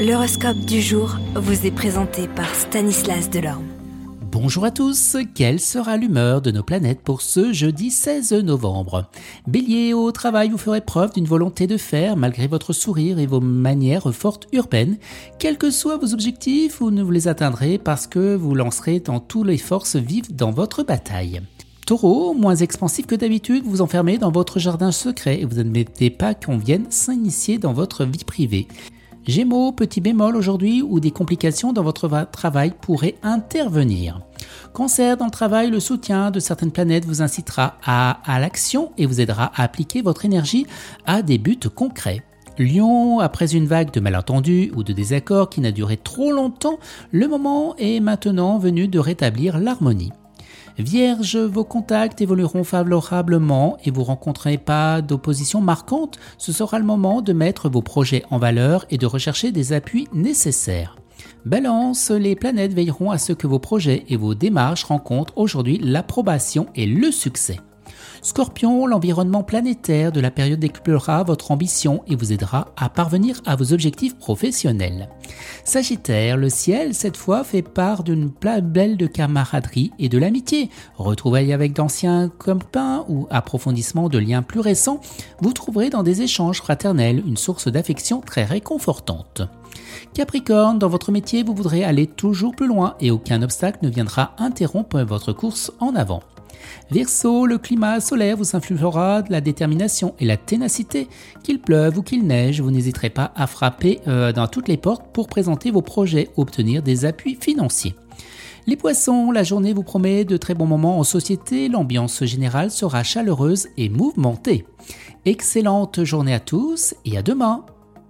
L'horoscope du jour vous est présenté par Stanislas Delorme. Bonjour à tous, quelle sera l'humeur de nos planètes pour ce jeudi 16 novembre? Bélier, au travail, vous ferez preuve d'une volonté de faire malgré votre sourire et vos manières fortes urbaines. Quels que soient vos objectifs, vous ne vous les atteindrez parce que vous lancerez dans toutes les forces vives dans votre bataille. Taureau, moins expansif que d'habitude, vous enfermez dans votre jardin secret et vous n'admettez pas qu'on vienne s'initier dans votre vie privée. Gémeaux, petit bémol aujourd'hui où des complications dans votre travail pourraient intervenir. Cancer, dans le travail, le soutien de certaines planètes vous incitera à, l'action et vous aidera à appliquer votre énergie à des buts concrets. Lion, après une vague de malentendus ou de désaccords qui n'a duré trop longtemps, le moment est maintenant venu de rétablir l'harmonie. Vierge, vos contacts évolueront favorablement et vous rencontrez pas d'opposition marquante. Ce sera le moment de mettre vos projets en valeur et de rechercher des appuis nécessaires. Balance, les planètes veilleront à ce que vos projets et vos démarches rencontrent aujourd'hui l'approbation et le succès. Scorpion, l'environnement planétaire de la période décuplera votre ambition et vous aidera à parvenir à vos objectifs professionnels. Sagittaire, le ciel, cette fois, fait part d'une belle de camaraderie et de l'amitié. Retrouvailles avec d'anciens copains ou approfondissement de liens plus récents, vous trouverez dans des échanges fraternels une source d'affection très réconfortante. Capricorne, dans votre métier, vous voudrez aller toujours plus loin et aucun obstacle ne viendra interrompre votre course en avant. Verseau, le climat solaire vous influera de la détermination et la ténacité. Qu'il pleuve ou qu'il neige, vous n'hésiterez pas à frapper euh, dans toutes les portes pour présenter vos projets, obtenir des appuis financiers. Les poissons, la journée vous promet de très bons moments en société, l'ambiance générale sera chaleureuse et mouvementée. Excellente journée à tous et à demain.